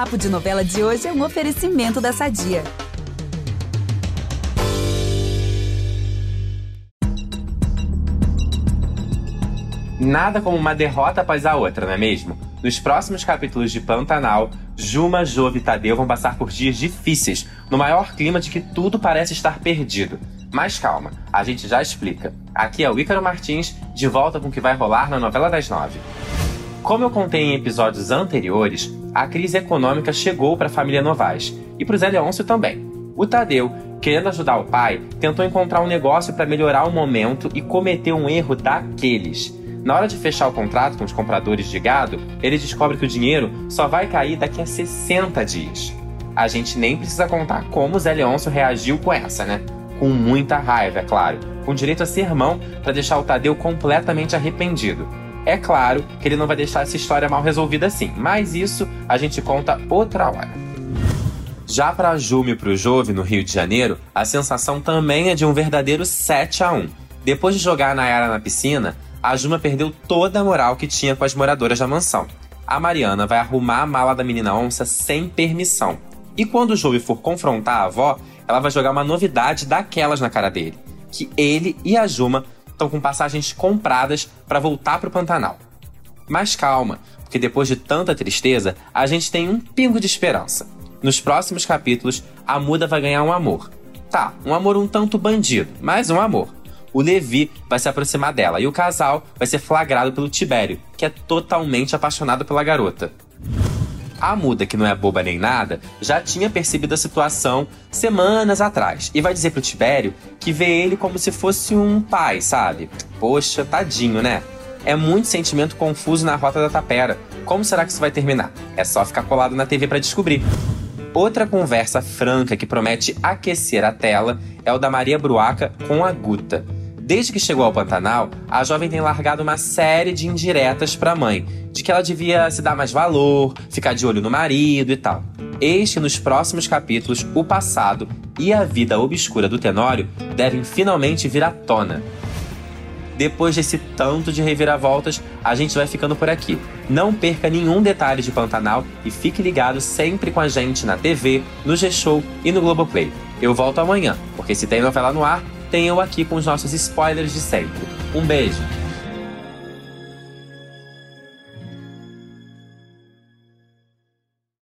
Papo de Novela de hoje é um oferecimento da Sadia. Nada como uma derrota após a outra, não é mesmo? Nos próximos capítulos de Pantanal, Juma, Jove e Tadeu vão passar por dias difíceis, no maior clima de que tudo parece estar perdido. Mas calma, a gente já explica. Aqui é o Ícaro Martins, de volta com o que vai rolar na novela das nove. Como eu contei em episódios anteriores, a crise econômica chegou para a família Novaes e para o Zé Leôncio também. O Tadeu, querendo ajudar o pai, tentou encontrar um negócio para melhorar o momento e cometeu um erro daqueles. Na hora de fechar o contrato com os compradores de gado, ele descobre que o dinheiro só vai cair daqui a 60 dias. A gente nem precisa contar como o Zé Leôncio reagiu com essa, né? com muita raiva, é claro, com direito a sermão para deixar o Tadeu completamente arrependido. É claro que ele não vai deixar essa história mal resolvida assim, mas isso a gente conta outra hora. Já para Jume e para o Jove, no Rio de Janeiro, a sensação também é de um verdadeiro 7 a 1 Depois de jogar a Nayara na piscina, a Juma perdeu toda a moral que tinha com as moradoras da mansão. A Mariana vai arrumar a mala da menina onça sem permissão. E quando o Jove for confrontar a avó, ela vai jogar uma novidade daquelas na cara dele: que ele e a Juma estão com passagens compradas para voltar pro Pantanal. Mas calma, porque depois de tanta tristeza, a gente tem um pingo de esperança. Nos próximos capítulos, a Muda vai ganhar um amor. Tá, um amor um tanto bandido, mas um amor. O Levi vai se aproximar dela e o casal vai ser flagrado pelo Tibério, que é totalmente apaixonado pela garota. A muda, que não é boba nem nada, já tinha percebido a situação semanas atrás e vai dizer pro Tibério que vê ele como se fosse um pai, sabe? Poxa, tadinho, né? É muito sentimento confuso na rota da tapera. Como será que isso vai terminar? É só ficar colado na TV para descobrir. Outra conversa franca que promete aquecer a tela é o da Maria Bruaca com a Guta. Desde que chegou ao Pantanal, a jovem tem largado uma série de indiretas para a mãe, de que ela devia se dar mais valor, ficar de olho no marido e tal. Eis que nos próximos capítulos, o passado e a vida obscura do Tenório devem finalmente vir à tona. Depois desse tanto de reviravoltas, a gente vai ficando por aqui. Não perca nenhum detalhe de Pantanal e fique ligado sempre com a gente na TV, no G-Show e no Globoplay. Eu volto amanhã, porque se tem novela no ar, eu aqui com os nossos spoilers de sempre. Um beijo!